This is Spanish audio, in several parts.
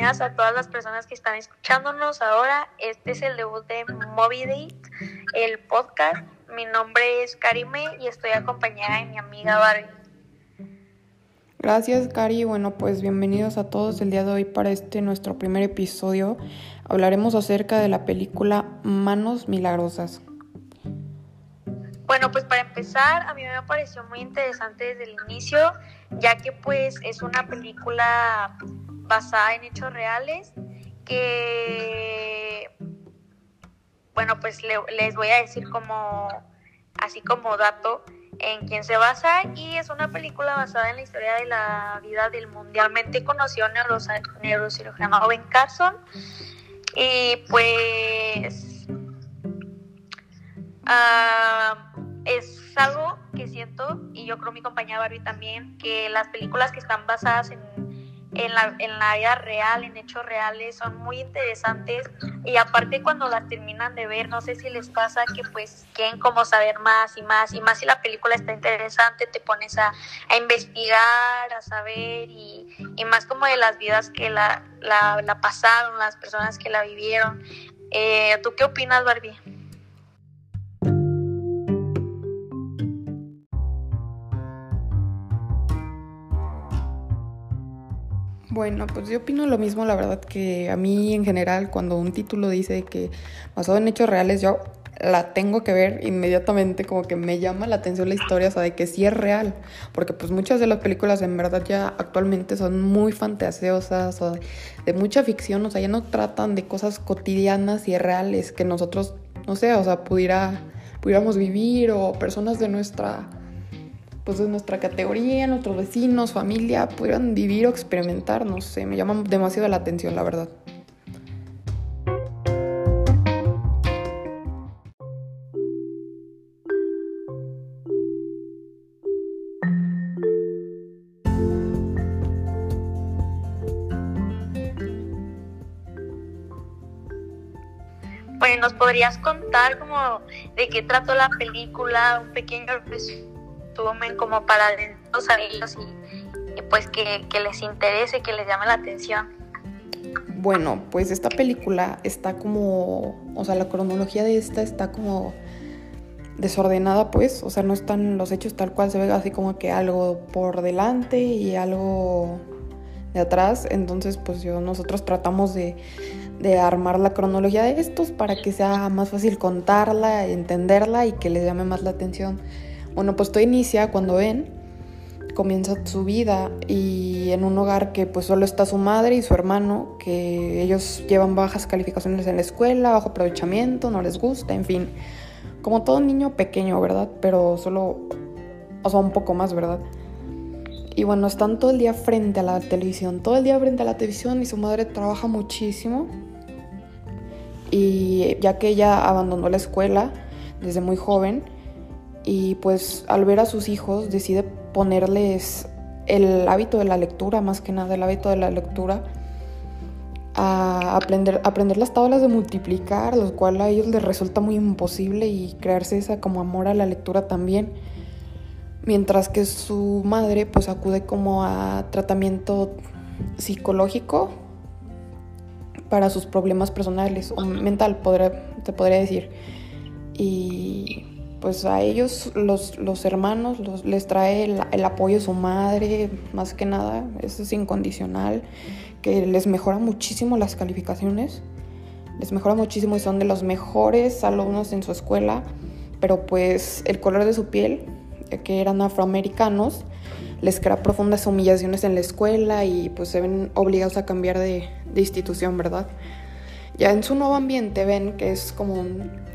Bienvenidas a todas las personas que están escuchándonos ahora. Este es el debut de Moby Date, el podcast. Mi nombre es Karime y estoy acompañada de mi amiga Barbie. Gracias, Cari. Bueno, pues bienvenidos a todos el día de hoy para este nuestro primer episodio. Hablaremos acerca de la película Manos Milagrosas. Bueno, pues para empezar, a mí me pareció muy interesante desde el inicio, ya que pues es una película basada en hechos reales que, bueno, pues les voy a decir como, así como dato en quién se basa y es una película basada en la historia de la vida del mundialmente conocido neurocirujano Ben Carson. Y pues Ah, es algo que siento, y yo creo mi compañera Barbie también, que las películas que están basadas en, en, la, en la vida real, en hechos reales, son muy interesantes. Y aparte cuando las terminan de ver, no sé si les pasa que pues quieren como saber más y más, y más si la película está interesante, te pones a, a investigar, a saber, y, y, más como de las vidas que la, la, la pasaron, las personas que la vivieron. Eh, ¿Tú qué opinas, Barbie? Bueno, pues yo opino lo mismo, la verdad que a mí en general cuando un título dice que basado en hechos reales, yo la tengo que ver inmediatamente, como que me llama la atención la historia, o sea, de que sí es real, porque pues muchas de las películas en verdad ya actualmente son muy fantasiosas o de, mucha ficción, o sea, ya no tratan de cosas cotidianas y reales que nosotros, no sé, o sea, pudiera, pudiéramos vivir o personas de nuestra pues de nuestra categoría, nuestros vecinos, familia, pudieran vivir o experimentar, no sé, me llama demasiado la atención, la verdad. Bueno, ¿nos podrías contar como de qué trató la película, un pequeño resumen? Tomen como para los ellos y, pues que, que les interese, que les llame la atención. Bueno, pues esta película está como, o sea, la cronología de esta está como desordenada, pues, o sea, no están los hechos tal cual, se ve así como que algo por delante y algo de atrás, entonces pues yo, nosotros tratamos de, de armar la cronología de estos para que sea más fácil contarla, entenderla y que les llame más la atención. Bueno, pues todo inicia cuando ven, comienza su vida y en un hogar que pues solo está su madre y su hermano, que ellos llevan bajas calificaciones en la escuela, bajo aprovechamiento, no les gusta, en fin, como todo niño pequeño, ¿verdad? Pero solo, o sea, un poco más, ¿verdad? Y bueno, están todo el día frente a la televisión, todo el día frente a la televisión y su madre trabaja muchísimo. Y ya que ella abandonó la escuela desde muy joven, y pues al ver a sus hijos decide ponerles el hábito de la lectura, más que nada el hábito de la lectura, a aprender, aprender las tablas de multiplicar, lo cual a ellos les resulta muy imposible y crearse esa como amor a la lectura también. Mientras que su madre pues acude como a tratamiento psicológico para sus problemas personales o mental, te podría decir. Y pues a ellos, los, los hermanos, les trae el, apoyo de su madre, más que nada, eso es incondicional, que les mejora muchísimo las calificaciones, les mejora muchísimo y son de los mejores alumnos en su escuela, pero pues el color de su piel, que eran afroamericanos, les crea profundas humillaciones en la escuela y pues se ven obligados a cambiar de, de institución, ¿verdad? Ya en su nuevo ambiente ven que es como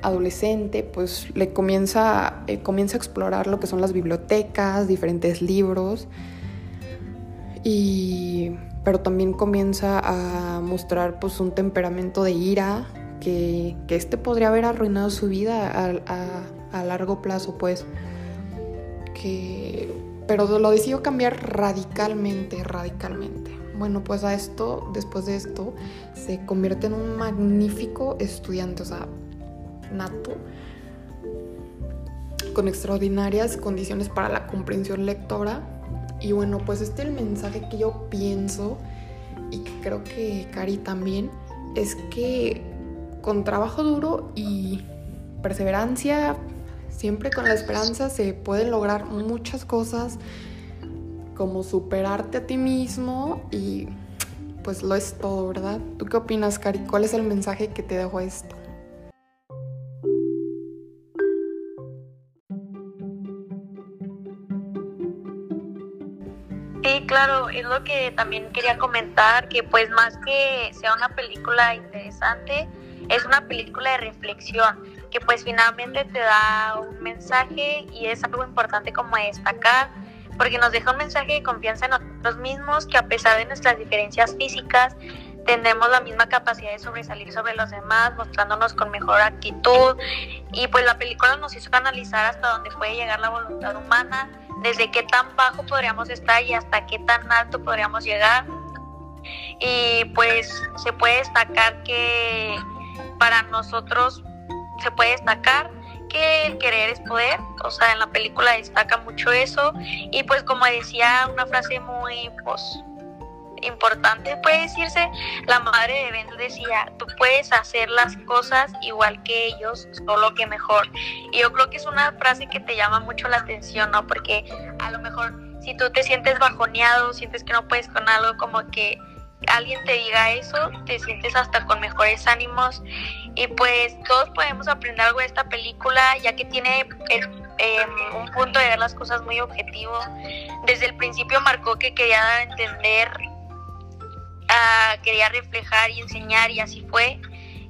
adolescente, pues le comienza, eh, comienza a explorar lo que son las bibliotecas, diferentes libros, y, pero también comienza a mostrar pues un temperamento de ira que, que este podría haber arruinado su vida a, a, largo plazo, pues. Que, pero lo decidió cambiar radicalmente, radicalmente. Bueno, pues a esto, después de esto, se convierte en un magnífico estudiante, o sea, nato, con extraordinarias condiciones para la comprensión lectora. Y bueno, pues este es el mensaje que yo pienso y creo que Cari también, es que con trabajo duro y perseverancia, siempre con la esperanza se pueden lograr muchas cosas, como superarte a ti mismo y pues lo es todo, ¿verdad? ¿Tú qué opinas, Cari? ¿Cuál es el mensaje que te dejó esto? Sí, claro, es lo que también quería comentar, que pues más que sea una película interesante, es una película de reflexión, que pues finalmente te da un mensaje y es algo importante como destacar, porque nos deja un mensaje de confianza en nosotros mismos, que a pesar de nuestras diferencias físicas, tenemos la misma capacidad de sobresalir sobre los demás, mostrándonos con mejor actitud. Y pues la película nos hizo analizar hasta dónde puede llegar la voluntad humana desde qué tan bajo podríamos estar y hasta qué tan alto podríamos llegar. Y pues se puede destacar que para nosotros se puede destacar que el querer es poder, o sea, en la película destaca mucho eso y pues como decía una frase muy pues importante, puede decirse, la madre de Ben decía, tú puedes hacer las cosas igual que ellos, solo que mejor. Y yo creo que es una frase que te llama mucho la atención, ¿no? Porque a lo mejor si tú te sientes bajoneado, sientes que no puedes con algo, como que alguien te diga eso, te sientes hasta con mejores ánimos. Y pues todos podemos aprender algo de esta película, ya que tiene em, un punto de ver las cosas muy objetivo. Desde el principio marcó que quería dar a entender quería reflejar y enseñar y así fue.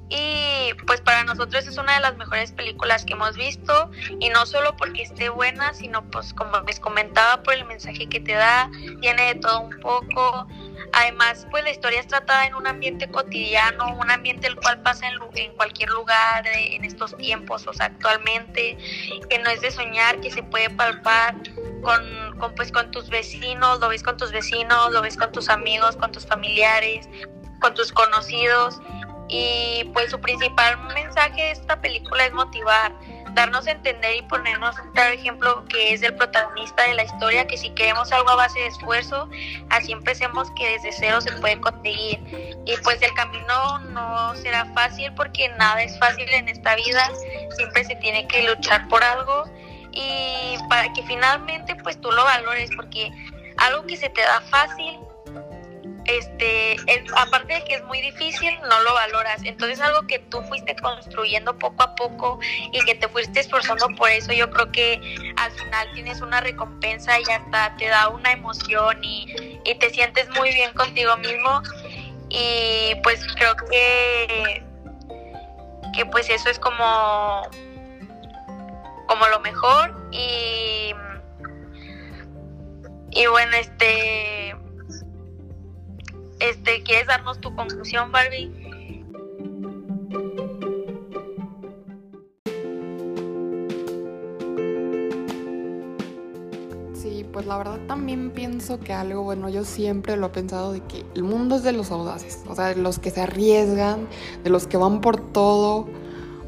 Y pues para nosotros es una de las mejores películas que hemos visto y no solo porque esté buena, sino pues como les comentaba por el mensaje que te da, tiene de todo un poco. Además, pues la historia es tratada en un ambiente cotidiano, un ambiente el cual pasa en, en cualquier lugar en estos tiempos, o sea, actualmente, que no es de soñar, que se puede palpar con, pues, con tus vecinos, lo ves con tus vecinos, lo ves con tus amigos, con tus familiares, con tus conocidos. Y pues su principal mensaje de esta película es motivar, darnos a entender y ponernos un claro ejemplo que es el protagonista de la historia, que si queremos algo a base de esfuerzo, así empecemos que desde cero se puede conseguir. Y pues el camino no será fácil porque nada es fácil en esta vida, siempre se tiene que luchar por algo y para que finalmente pues tú lo valores porque algo que se te da fácil este aparte de que es muy difícil no lo valoras. Entonces algo que tú fuiste construyendo poco a poco y que te fuiste esforzando por eso yo creo que al final tienes una recompensa y hasta te da una emoción y, y te sientes muy bien contigo mismo. Y pues creo que que pues eso es como como lo mejor y y bueno este este quieres darnos tu conclusión Barbie Sí, pues la verdad también pienso que algo, bueno, yo siempre lo he pensado de que el mundo es de los audaces, o sea, de los que se arriesgan, de los que van por todo,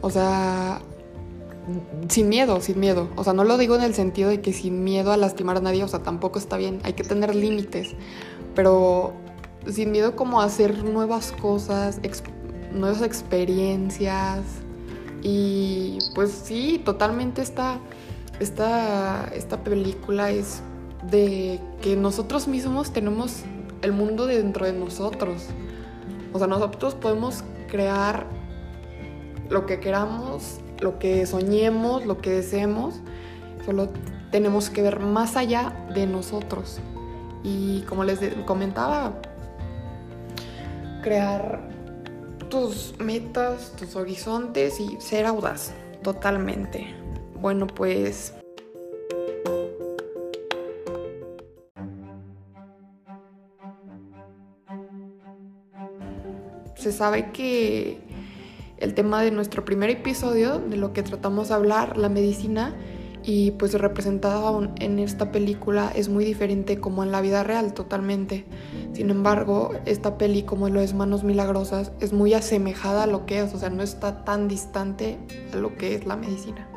o sea, sin miedo, sin miedo. O sea, no lo digo en el sentido de que sin miedo a lastimar a nadie, o sea, tampoco está bien, hay que tener límites, pero sin miedo como a hacer nuevas cosas, nuevas experiencias. Y pues sí, totalmente esta, esta, esta película es de que nosotros mismos tenemos el mundo dentro de nosotros. O sea, nosotros podemos crear lo que queramos lo que soñemos, lo que deseemos, solo tenemos que ver más allá de nosotros. Y como les comentaba, crear tus metas, tus horizontes y ser audaz, totalmente. Bueno, pues... Se sabe que el tema de nuestro primer episodio, de lo que tratamos de hablar, la medicina, y pues representada en esta película es muy diferente como en la vida real totalmente. Sin embargo, esta peli como lo es Manos Milagrosas es muy asemejada a lo que es, o sea, no está tan distante a lo que es la medicina.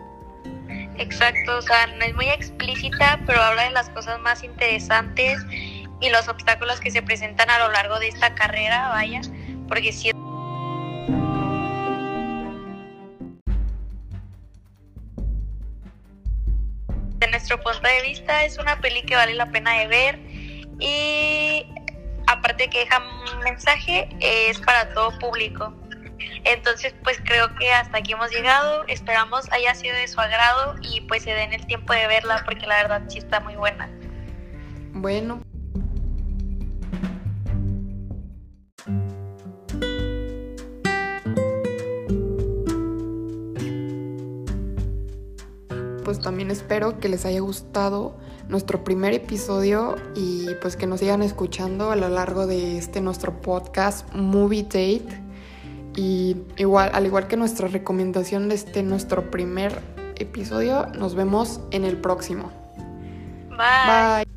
Exacto, o sea, no es muy explícita, pero habla de las cosas más interesantes y los obstáculos que se presentan a lo largo de esta carrera, vaya, porque si nuestro punto de vista es una peli que vale la pena de ver y aparte que deja un mensaje es para todo público. Entonces, pues creo que hasta aquí hemos llegado. Esperamos haya sido de su agrado y pues se den el tiempo de verla porque la verdad sí está muy buena. Bueno. Pues también espero que les haya gustado nuestro primer episodio y pues que nos sigan escuchando a lo largo de este nuestro podcast Movie Date. Y igual, al igual que nuestra recomendación de este nuestro primer episodio, nos vemos en el próximo. Bye. Bye.